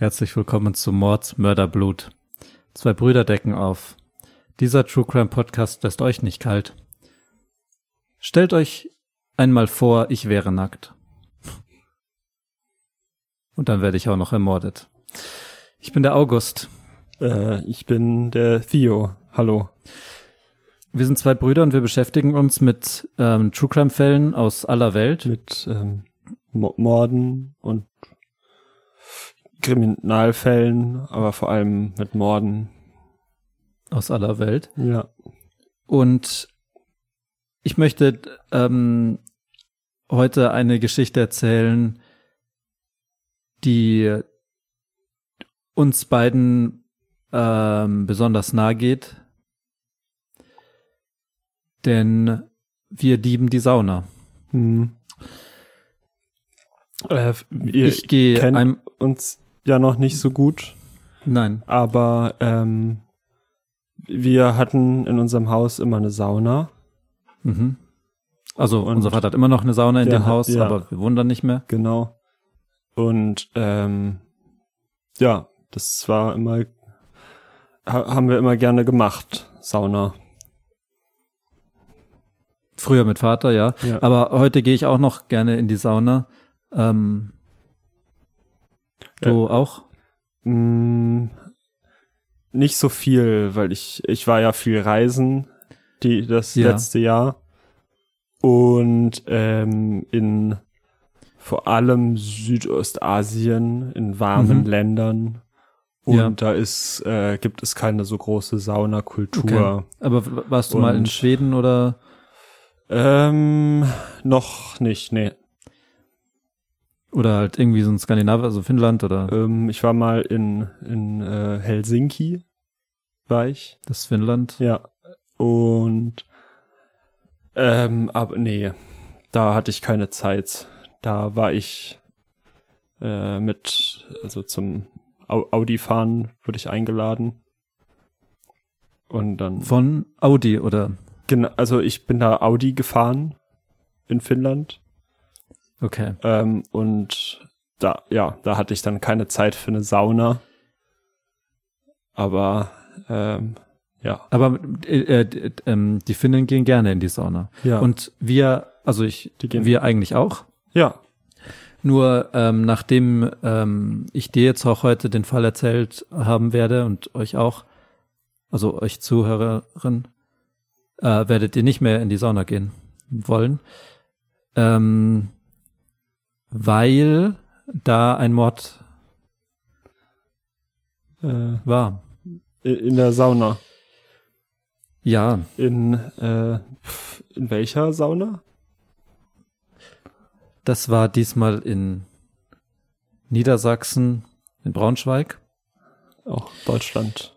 Herzlich willkommen zu Mord, Mörder, Blut. Zwei Brüder decken auf. Dieser True Crime Podcast lässt euch nicht kalt. Stellt euch einmal vor, ich wäre nackt. Und dann werde ich auch noch ermordet. Ich bin der August. Äh, ich bin der Theo. Hallo. Wir sind zwei Brüder und wir beschäftigen uns mit ähm, True Crime Fällen aus aller Welt. Mit ähm, Mo- Morden und Kriminalfällen, aber vor allem mit Morden. Aus aller Welt. Ja. Und ich möchte ähm, heute eine Geschichte erzählen, die uns beiden ähm, besonders nahe geht. Denn wir lieben die Sauna. Hm. Äh, ich gehe uns ja noch nicht so gut, Nein. aber ähm, wir hatten in unserem Haus immer eine Sauna. Mhm. Also Und unser Vater hat immer noch eine Sauna in dem hat- Haus, ja. aber wir wohnen da nicht mehr. Genau. Und ähm, ja, das war immer, ha haben wir immer gerne gemacht, Sauna. Früher mit Vater, ja. Ja. Aber heute gehe ich auch noch gerne in die Sauna. Ähm, du auch? Mm, nicht so viel, weil ich, ich war ja viel reisen, die, das Ja. letzte Jahr. Und ähm, in vor allem Südostasien, in warmen Mhm. Ländern. Und Ja. da ist, äh, gibt es keine so große Saunakultur. Okay. Aber warst du mal in Und- Schweden oder? Ähm, noch nicht, nee. Oder halt irgendwie so ein Skandinavier, also Finnland oder Ähm, ich war mal in, in äh, Helsinki, war ich. das Finnland. Ja. Und ähm, aber nee, da hatte ich keine Zeit. Da war ich äh, mit, also zum Au Audi fahren wurde ich eingeladen. Und dann Von Audi oder? genau, also ich bin da Audi gefahren in Finnland. Okay. Ähm, und da, ja, da hatte ich dann keine Zeit für eine Sauna. Aber ähm, ja. Aber äh, äh, ähm, die Finnen gehen gerne in die Sauna. Ja. Und wir, also ich, wir eigentlich auch. ja. Nur ähm, nachdem ähm, ich dir jetzt auch heute den Fall erzählt haben werde und euch auch, also euch Zuhörerin, äh, werdet ihr nicht mehr in die Sauna gehen wollen, ähm, weil da ein Mord Äh, war. in der Sauna. Ja, In, äh, in welcher Sauna? das war diesmal in Niedersachsen, in Braunschweig. Auch Deutschland.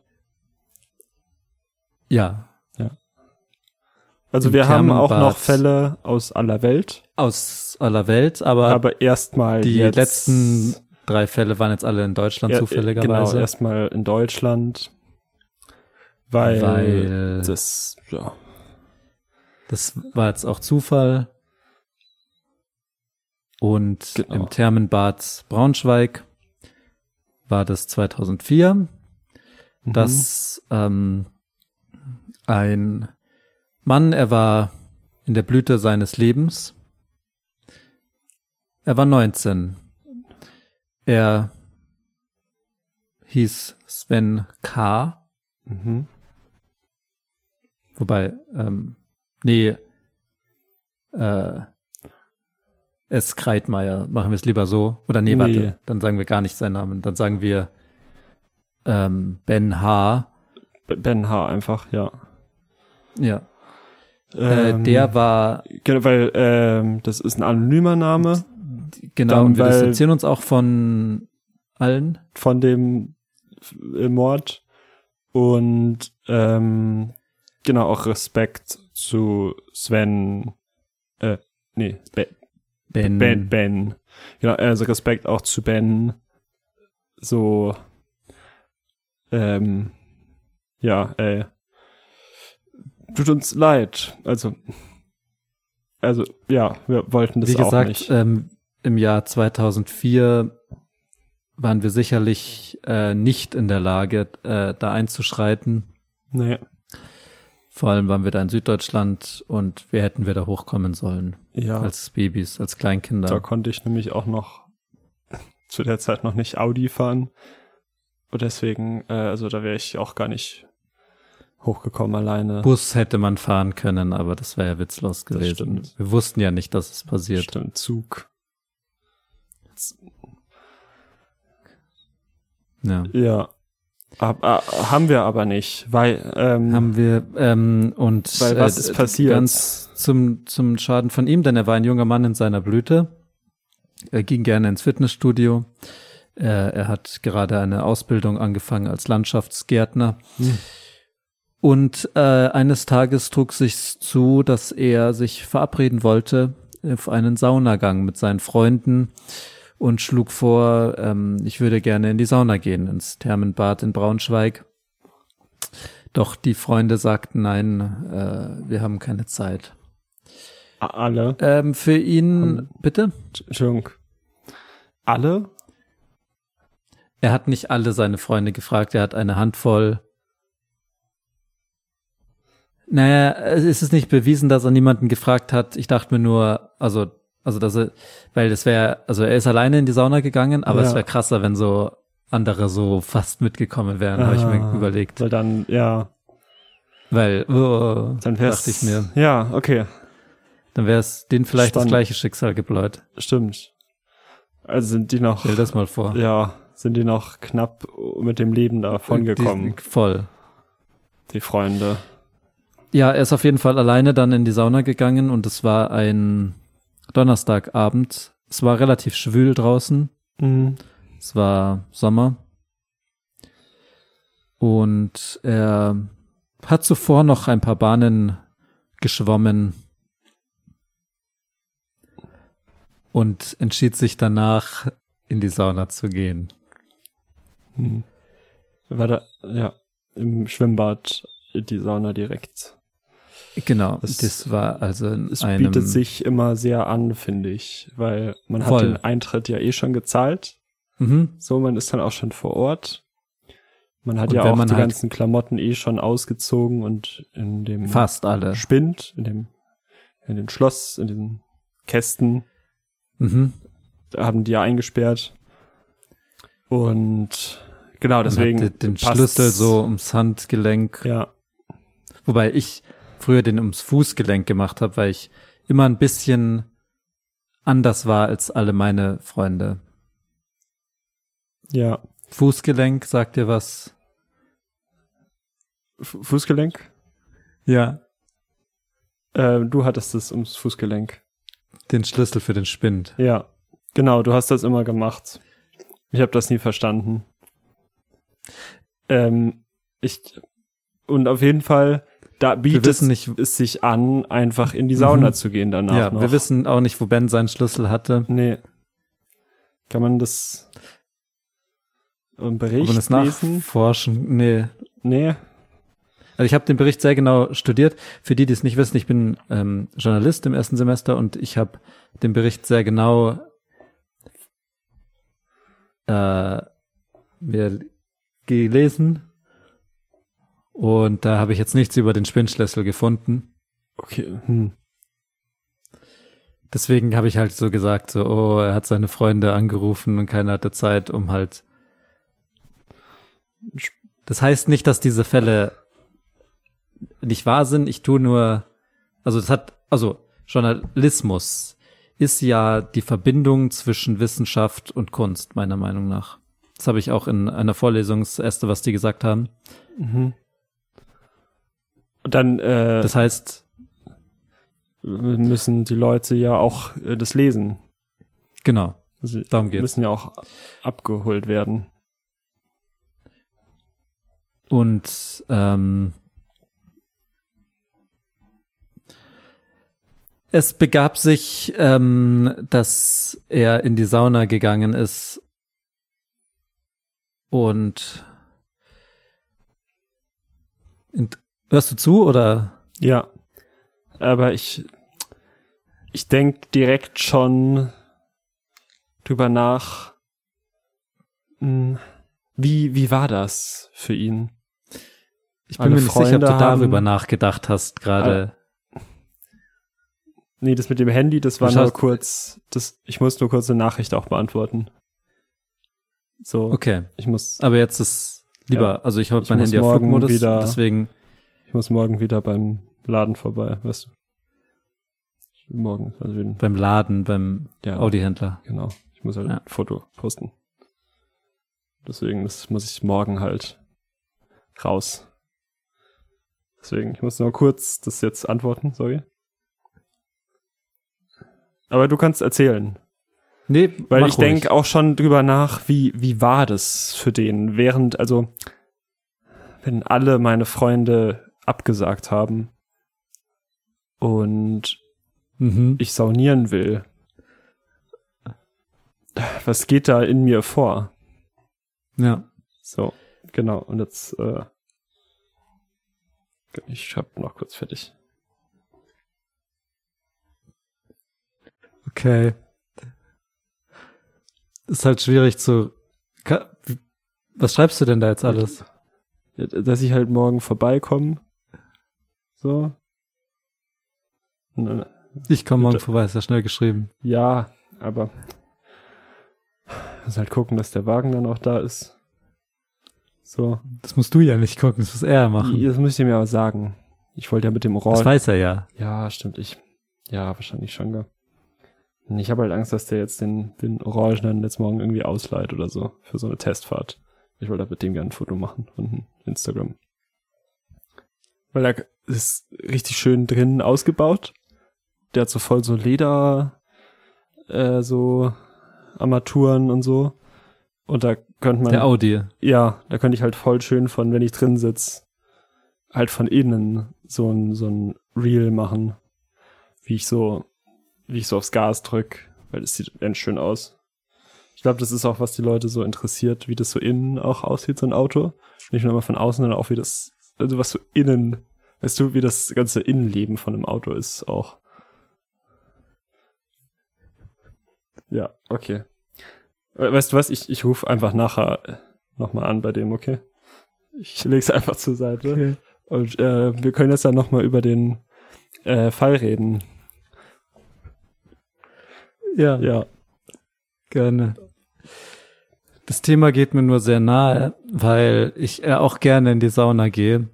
Ja, Also wir haben auch noch Fälle aus aller Welt, aus aller Welt, aber, aber erstmal die jetzt, letzten drei Fälle waren jetzt alle in Deutschland ja, Genau, zufälligerweise. erstmal in Deutschland, weil, weil das, das, ja, war jetzt auch Zufall. Und Genau. im Thermenbad Braunschweig war das 2004, mhm. dass ähm, ein Mann, er war in der Blüte seines Lebens. Er war 19. Er hieß Sven K. Mhm. Wobei, ähm, nee, äh, S. Kreitmeier, machen wir es lieber so. Oder nee, Nee. warte, dann sagen wir gar nicht seinen Namen. Dann sagen wir ähm, Ben H. Ben H. einfach, ja. Ja. Äh, Ähm, der war, genau, weil ähm, das ist ein anonymer Name genau, dann, und wir distanzieren uns auch von allen. von dem Mord und ähm, genau auch Respekt zu Sven, äh, nee, Ben, Ben, Ben, Ben. Genau, also Respekt auch zu Ben. So, ähm, ja, äh, tut uns leid. Also, also ja, wir wollten das Wie auch gesagt, nicht. ähm, im Jahr 2004 waren wir sicherlich äh, nicht in der Lage, äh, da einzuschreiten. nee, Vor allem waren wir da in Süddeutschland und wir hätten wir da hochkommen sollen. ja, Als Babys, als Kleinkinder. da konnte ich nämlich auch noch zu der Zeit noch nicht Audi fahren. Und deswegen, äh, also da wäre ich auch gar nicht hochgekommen alleine. Bus hätte man fahren können, aber das wäre ja witzlos gewesen. Wir wussten ja nicht, dass es passiert. Stimmt, Zug. Ja. Ja. Ab, ah, haben wir aber nicht, weil ähm, Haben wir ähm, und Weil was äh, ist passiert? Ganz zum zum Schaden von ihm, denn er war ein junger Mann in seiner Blüte. Er ging gerne ins Fitnessstudio. Er, er hat gerade eine Ausbildung angefangen als Landschaftsgärtner. Hm. Und äh, eines Tages trug sich zu, dass er sich verabreden wollte auf einen Saunagang mit seinen Freunden und schlug vor, ähm, ich würde gerne in die Sauna gehen, ins Thermenbad in Braunschweig. Doch die Freunde sagten, nein, äh, wir haben keine Zeit. alle, Ähm, für ihn, Haben- bitte? Entschuldigung, alle? Er hat nicht alle seine Freunde gefragt, er hat eine Handvoll. Naja, es ist nicht bewiesen, dass er niemanden gefragt hat. Ich dachte mir nur, also, also, dass er, weil das wäre, also er ist alleine in die Sauna gegangen, aber Ja. es wäre krasser, wenn so andere so fast mitgekommen wären, habe ich mir Ah. überlegt. Weil dann, ja, Weil, oh, dann wär's, dachte ich mir, Ja, okay, dann wäre es denen vielleicht Spannend. das gleiche Schicksal gebläut. stimmt. Also sind die noch, Stell das mal vor. ja, sind die noch knapp mit dem Leben davon gekommen, Die, voll. die Freunde. Ja, er ist auf jeden Fall alleine dann in die Sauna gegangen und es war ein Donnerstagabend. Es war relativ schwül draußen. Mhm. Es war Sommer. Und er hat zuvor noch ein paar Bahnen geschwommen und entschied sich danach, in die Sauna zu gehen. Mhm. War da, ja, im Schwimmbad die Sauna direkt. Genau, Das- das, war also in Es einem bietet sich immer sehr an, finde ich, weil man Voll. hat den Eintritt ja eh schon gezahlt. Mhm. So, man ist dann auch schon vor Ort. Man hat Und ja auch die halt- ganzen Klamotten eh schon ausgezogen und in dem fast alle. Spind, in dem, in dem Schloss, in den Kästen, Mhm. da haben die ja eingesperrt. Und genau, deswegen. Man hat den. Schlüssel so ums Handgelenk, Ja, wobei ich früher den ums Fußgelenk gemacht habe, weil ich immer ein bisschen anders war als alle meine Freunde. ja. Fußgelenk, sagt dir was? Fu- Fußgelenk? Ja. Äh, du hattest es ums Fußgelenk. Den Schlüssel für den Spind. Ja, genau, du hast das immer gemacht. Ich habe das nie verstanden. Ähm, ich und auf jeden Fall, da bietet wissen nicht- es sich an, einfach in die Sauna Mhm. zu gehen danach ja, noch. wir wissen auch nicht, wo Ben seinen Schlüssel hatte. Nee. Kann man das im Bericht Ob wir das lesen? nachforschen? Nee. Nee. Also ich habe den Bericht sehr genau studiert. Für die, die es nicht wissen, ich bin ähm, Journalist im ersten Semester und ich habe den Bericht sehr genau äh, gelesen. Und da habe ich jetzt nichts über den Spindschlüssel gefunden. Okay. Hm. Deswegen habe ich halt so gesagt, so, oh, er hat seine Freunde angerufen und keiner hatte Zeit, um halt. Das heißt nicht, dass diese Fälle nicht wahr sind. Ich tue nur, also das hat, also Journalismus ist ja die Verbindung zwischen Wissenschaft und Kunst, meiner Meinung nach. Das habe ich auch in einer Vorlesung, das erste, was die gesagt haben. Mhm. Und dann äh, Das heißt, müssen die Leute ja auch äh, das lesen. genau, Sie darum geht's. müssen ja auch abgeholt werden. Und ähm, es begab sich, ähm, dass er in die Sauna gegangen ist und in, hörst du zu oder Ja. Aber ich ich denk direkt schon drüber nach, hm, wie, wie war das für ihn? Ich bin Alle mir nicht sicher, ob Freunde du darüber nachgedacht hast gerade. Nee, das mit dem Handy, das war nur kurz, das, ich muss nur kurz eine Nachricht auch beantworten. So, Okay, ich muss, aber jetzt ist lieber, also ich habe mein Handy auf morgen Flugmodus, wieder- deswegen, ich muss morgen wieder beim Laden vorbei, weißt du. Morgen, also den, beim Laden, beim ja, Audi-Händler. genau. Ich muss halt Ja. ein Foto posten. Deswegen, das muss ich morgen halt raus. Deswegen, ich muss nur kurz das jetzt antworten, sorry. Aber du kannst erzählen. Nee, Weil ich denke auch schon drüber nach, wie, wie war das für den, während, also, wenn alle meine Freunde abgesagt haben und Mhm. ich saunieren will, was geht da in mir vor? Ja. So, genau, und jetzt, äh, ich hab noch kurz fertig. Okay. Ist halt schwierig zu. Was schreibst du denn da jetzt alles? Dass ich halt morgen vorbeikomme. So. Und dann- Ich komme morgen vorbei, ist ja schnell geschrieben. Ja, aber muss halt gucken, dass der Wagen dann auch da ist. So. Das musst du ja nicht gucken, das muss er machen. Das müsst ihr mir aber sagen. Ich wollte ja mit dem Das Orange. weiß er ja. Ja, stimmt. Ich. Ja, wahrscheinlich schon, gell. Und Ich habe halt Angst, dass der jetzt den, den Orangen dann jetzt morgen irgendwie ausleiht oder so für so eine Testfahrt. Ich wollte mit dem gerne ein Foto machen von Instagram. Weil er ist richtig schön drinnen ausgebaut. Der hat so voll so Leder, äh, so Armaturen und so. Und da könnte man. Der Audi. Ja, da könnte ich halt voll schön von, wenn ich drin sitz, halt von innen so ein, so ein Reel machen, wie ich so, wie ich so aufs Gas drück, weil das sieht ganz schön aus. Ich glaube, das ist auch, was die Leute so interessiert, wie das so innen auch aussieht, so ein Auto. Nicht nur mal von außen, sondern auch wie das, also was so innen, weißt du, wie das ganze Innenleben von einem Auto ist auch. Ja, okay. We- Weißt du was, ich, ich rufe einfach nachher nochmal an bei dem, okay? Ich leg's einfach zur Seite. Okay. Und äh, wir können jetzt dann nochmal über den äh, Fall reden. Ja, Ja. gerne. Das Thema geht mir nur sehr nahe, weil ich äh, auch gerne in die Sauna gehe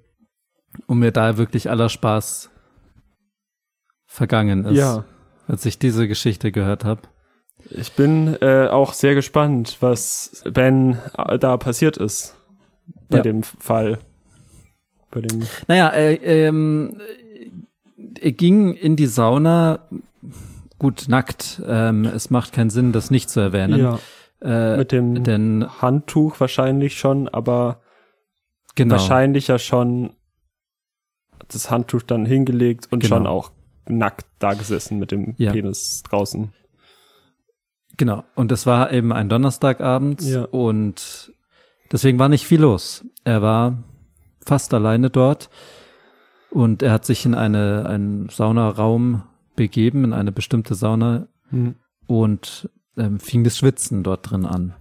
und mir da wirklich aller Spaß vergangen ist, Ja. als ich diese Geschichte gehört habe. Ich bin äh, auch sehr gespannt, was Ben äh, da passiert ist. Bei Ja. dem Fall. Bei dem. Naja, äh, ähm, er ging in die Sauna, gut, nackt. Ähm, es macht keinen Sinn, das nicht zu erwähnen. Ja. Äh, Mit dem denn, Handtuch wahrscheinlich schon, aber genau, wahrscheinlich ja schon das Handtuch dann hingelegt und Genau. schon auch nackt da gesessen mit dem Ja. Penis draußen. genau. Und es war eben ein Donnerstagabend Ja. und deswegen war nicht viel los. Er war fast alleine dort und er hat sich in eine, einen Saunaraum begeben, in eine bestimmte Sauna Hm. und ähm, fing das Schwitzen dort drin an.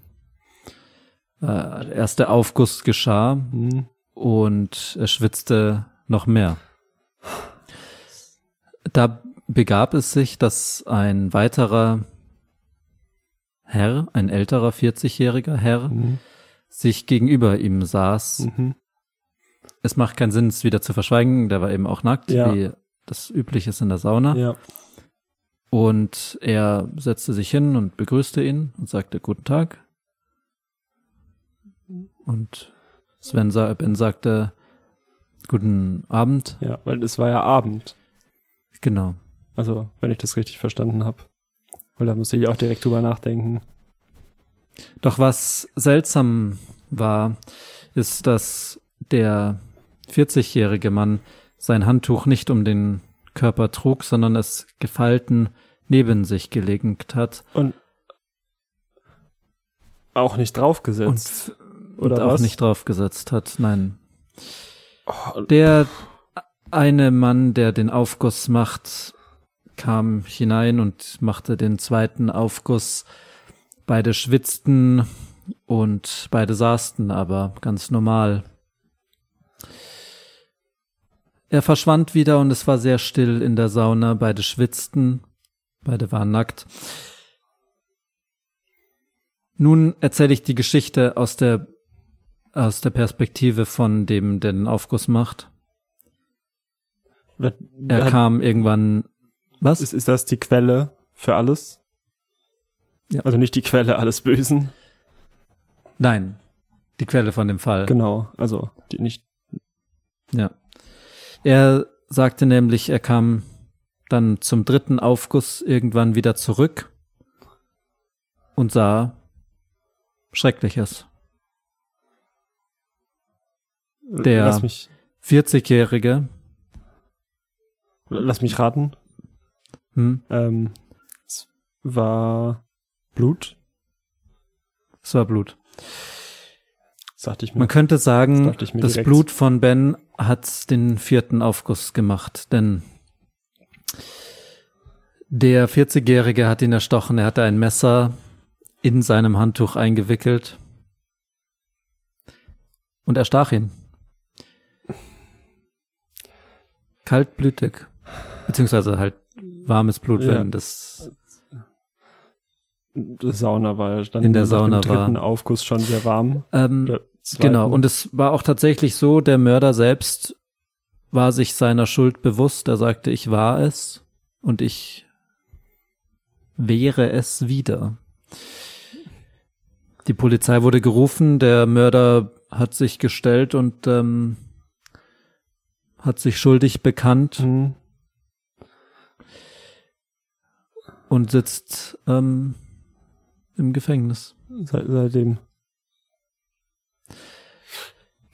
Äh, der erste Aufguss geschah Hm. und er schwitzte noch mehr. Da begab es sich, dass ein weiterer Herr, ein älterer 40-jähriger Herr, Mhm. sich gegenüber ihm saß. Mhm. Es macht keinen Sinn, es wieder zu verschweigen, der war eben auch nackt, Ja. wie das üblich ist in der Sauna. Ja. Und er setzte sich hin und begrüßte ihn und sagte Guten Tag. Und Sven sa Ben sagte Guten Abend. Ja, weil es war ja Abend. Genau. Also, wenn ich das richtig verstanden habe. Weil da musste ich auch direkt drüber nachdenken. Doch was seltsam war, ist, dass der 40-jährige Mann sein Handtuch nicht um den Körper trug, sondern es gefalten neben sich gelegt hat Und auch nicht draufgesetzt. und, Oder und auch was? nicht draufgesetzt hat. Nein. Oh, Der eine Mann, der den Aufguss macht, kam hinein und machte den zweiten Aufguss. Beide schwitzten und beide saßen aber ganz normal. Er verschwand wieder und es war sehr still in der Sauna. Beide schwitzten, beide waren nackt. Nun erzähle ich die Geschichte aus der aus der Perspektive von dem, der den Aufguss macht. Er Hat- kam irgendwann. Was? Ist, ist das die Quelle für alles? Ja. Also nicht die Quelle alles Bösen. Nein, die Quelle von dem Fall. Genau. Also die nicht. Ja. Er sagte nämlich, er kam dann zum dritten Aufguss irgendwann wieder zurück und sah Schreckliches. Der- Lass mich, 40-Jährige, lass mich raten. hm, Ähm, es war Blut. es war Blut. Mir. Man könnte Das sagen, das direkt. Blut von Ben hat den vierten Aufguss gemacht, denn der 40-Jährige hat ihn erstochen. Er hatte ein Messer in seinem Handtuch eingewickelt und er stach ihn. Kaltblütig. Beziehungsweise halt warmes Blut, Ja. wenn das Sauna war dann In der Sauna war- Aufguss schon sehr warm. ähm, zweiten- Genau, und es war auch tatsächlich so, der Mörder selbst war sich seiner Schuld bewusst. Er sagte, ich war es und ich wäre es wieder. Die Polizei wurde gerufen, der Mörder hat sich gestellt und ähm, hat sich schuldig bekannt Mhm. und sitzt ähm, im Gefängnis. Seit, seitdem.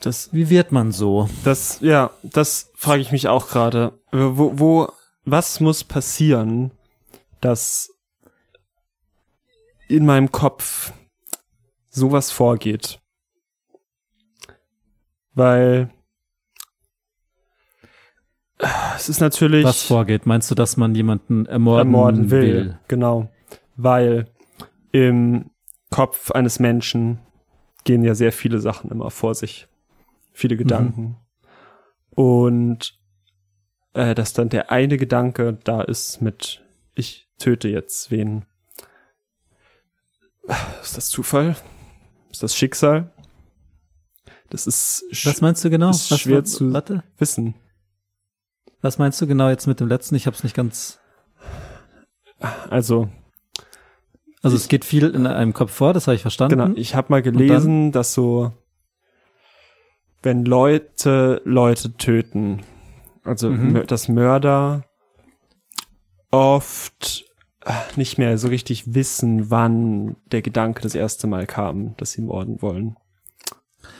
Das, Wie wird man so? das, ja, das frage ich mich auch gerade. Wo, wo, was muss passieren, dass in meinem Kopf sowas vorgeht? Weil äh, es ist natürlich Was vorgeht? Meinst du, dass man jemanden ermorden, ermorden will. will? Genau. Weil im Kopf eines Menschen gehen ja sehr viele Sachen immer vor sich. Viele Gedanken. Und äh, dass dann der eine Gedanke da ist mit ich töte jetzt wen. Ist das Zufall? Ist das Schicksal? Das ist Was meinst du genau? Ist Was, schwer wa- zu- Warte. Wissen. Was meinst du genau jetzt mit dem letzten? Ich habe es nicht ganz. Also Also es geht viel in einem Kopf vor, das habe ich verstanden. Genau, ich habe mal gelesen, dass so, wenn Leute Leute töten, also Mhm. Dass Mörder oft äh, nicht mehr so richtig wissen, wann der Gedanke das erste Mal kam, dass sie morden wollen,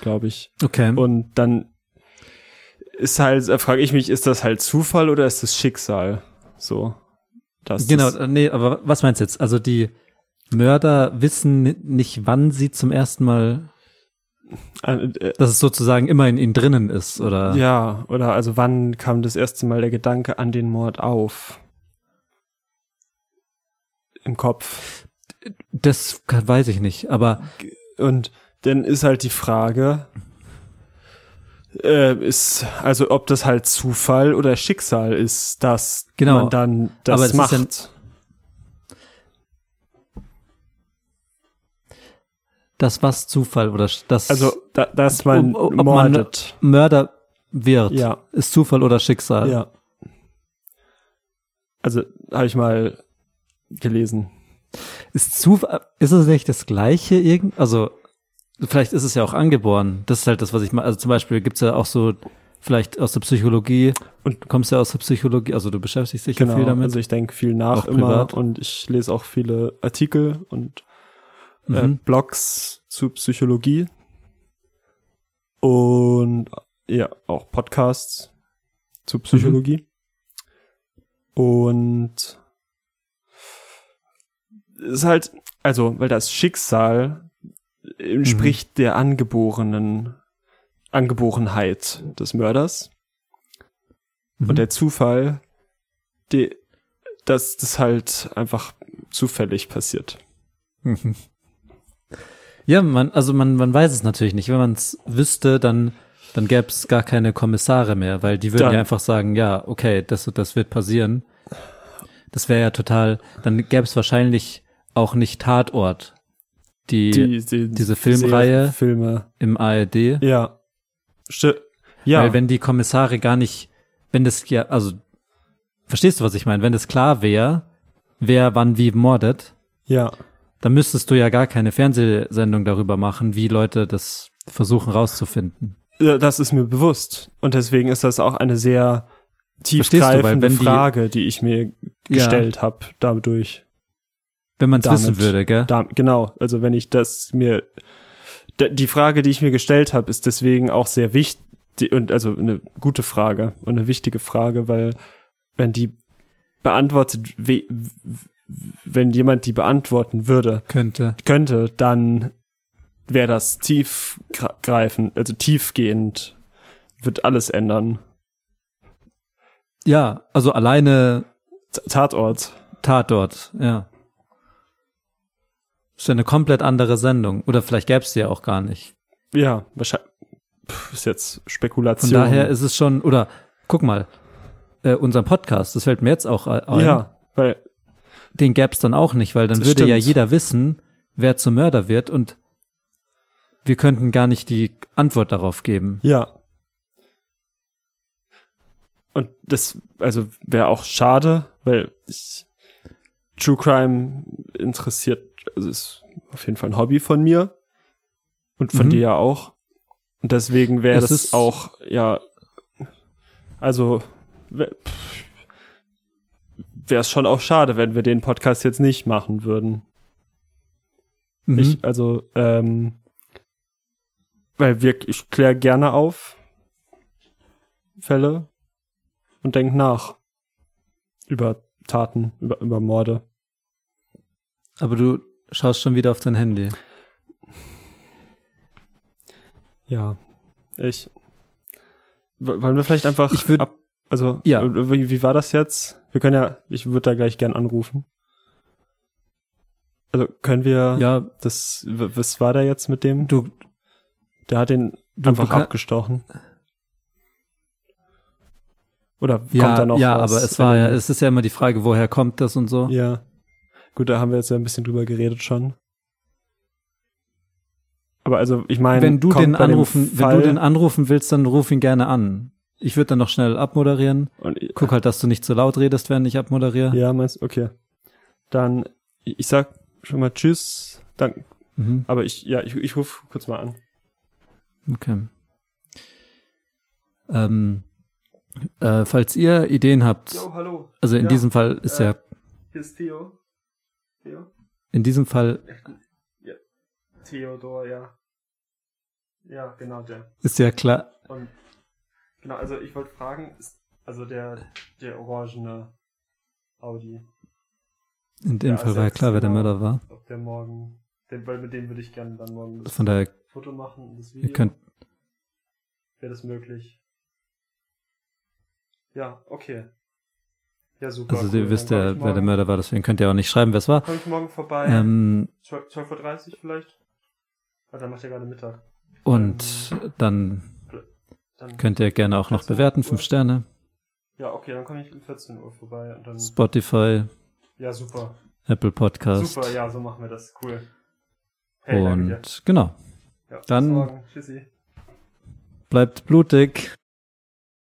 glaube ich. Okay. Und dann ist halt, frage ich mich, ist das halt Zufall oder ist das Schicksal? So. dass genau, das- äh, nee, aber was meinst du jetzt? Also die Mörder wissen ni- nicht, wann sie zum ersten Mal, dass es sozusagen immer in ihnen drinnen ist, oder? Ja, oder also wann kam das erste Mal der Gedanke an den Mord auf? Im Kopf. Das weiß ich nicht, aber Und dann ist halt die Frage, äh, ist, also ob das halt Zufall oder Schicksal ist, dass Genau. man dann das Aber macht. Das was Zufall oder das also, da, dass man Ob- ob man- mordet. Mörder wird, Ja. ist Zufall oder Schicksal. ja. Also, habe ich mal gelesen. Ist Zufall, ist es nicht das gleiche irgend, also vielleicht ist es ja auch angeboren. Das ist halt das, was ich mal, also zum Beispiel gibt's ja auch so, vielleicht aus der Psychologie, Und- du kommst ja aus der Psychologie, also du beschäftigst dich ja Genau, viel damit. also ich denke viel nach Auch immer privat. und ich lese auch viele Artikel und äh, Mhm. Blogs zu Psychologie und ja, auch Podcasts zu Psychologie. Und es ist halt, also, weil das Schicksal entspricht der angeborenen Angeborenheit des Mörders Mhm. und der Zufall, der, dass das halt einfach zufällig passiert. Mhm. Ja, man, also man, man weiß es natürlich nicht. Wenn man es wüsste, dann, dann gäbe es gar keine Kommissare mehr, weil die würden Dann- ja einfach sagen, ja, okay, das das wird passieren. Das wäre ja total, dann gäbe es wahrscheinlich auch nicht Tatort, die, die, diese Filmreihe- Filme. im ARD. Ja. Sti ja. Weil wenn die Kommissare gar nicht, wenn das ja, also, verstehst du, was ich meine? Wenn das klar wäre, wer wann wie mordet, ja. Dann müsstest du ja gar keine Fernsehsendung darüber machen, wie Leute das versuchen rauszufinden. Ja, Das ist mir bewusst. Und deswegen ist das auch eine sehr Verstehst du, tiefgreifende wenn die- Frage, die ich mir Ja. gestellt habe dadurch. Wenn man es wissen würde, gell? Da, genau, also wenn ich das mir die Frage, die ich mir gestellt habe, ist deswegen auch sehr wichtig und also eine gute Frage und eine wichtige Frage, weil wenn die beantwortet, we- wenn jemand die beantworten würde, Könnte. könnte, dann wäre das tiefgreifend, also tiefgehend, wird alles ändern. Ja, also alleine Tatort. Tatort, ja. Ist ja eine komplett andere Sendung. Oder vielleicht gäbe es die ja auch gar nicht. Ja, wahrscheinlich. Ist jetzt Von Spekulation. daher ist es schon, oder guck mal, äh, unser Podcast, das fällt mir jetzt auch ein, ja, weil den gäbe es dann auch nicht, weil dann Das würde ja stimmt. jeder wissen, wer zum Mörder wird und wir könnten gar nicht die Antwort darauf geben. Ja. Und das, also wäre auch schade, weil ich, True Crime interessiert, also ist auf jeden Fall ein Hobby von mir und von Mhm. dir ja auch. Und deswegen wäre Es das auch, ja, also wäre es schon auch schade, wenn wir den Podcast jetzt nicht machen würden. Mhm. Ich, also, ähm, weil wir, ich kläre gerne auf Fälle und denke nach über Taten, über, über Morde. Aber du schaust schon wieder auf dein Handy. Ja, ich. Wollen wir vielleicht einfach Ich würd- ab, also, Ja. äh, wie, wie war das jetzt? Wir können ja, ich würde da gleich gern anrufen. Also können wir Ja, das, was war da jetzt mit dem? du, Der hat den Du- einfach du abgestochen. Oder kommt ja, da noch ja, was? aber es war ja, es ist ja immer die Frage, woher kommt das und so. Ja. Gut, da haben wir jetzt ja ein bisschen drüber geredet schon. Aber also, ich meine, wenn du den anrufen, wenn du den anrufen willst, dann ruf ihn gerne an. Ich würde dann noch schnell abmoderieren. und, Guck halt, dass du nicht zu laut redest, während ich abmoderiere. Ja, meinst okay. Dann, ich ich sag schon mal Tschüss. Dann, Mhm, aber ich, ja, ich, ich rufe kurz mal an. okay. Ähm, äh, falls ihr Ideen habt, hallo. also in ja, diesem Fall ist äh, ja, Hier ist Theo. Theo? in diesem Fall Theodor, ja. Ja, genau, der. ist ja klar, Und genau, also ich wollte fragen, ist, also der, der orangene Audi, in dem Ja, Fall also war ja klar, wer der genau. Mörder war. ob der morgen, den, weil mit dem würde ich gerne dann morgen das Von daher, Foto machen und das Video. ihr könnt, Wäre das möglich? Ja, okay. Ja, super. also cool. ihr wisst ja, wer der Mörder war, deswegen könnt ihr auch nicht schreiben, wer es war. Komm ich morgen vorbei? Ähm, 12 12.30 Uhr vielleicht? Ah, dann macht ihr gerade Mittag. und dann Dann, könnt ihr gerne auch noch 14 bewerten, Uhr? fünf Sterne. ja, okay, dann komme ich um 14 Uhr vorbei und dann. Spotify, Ja, super. Apple Podcast. Super, ja, so machen wir das. Cool. Hey, und genau, Ja, bis dann- morgen. Tschüssi. bleibt blutig.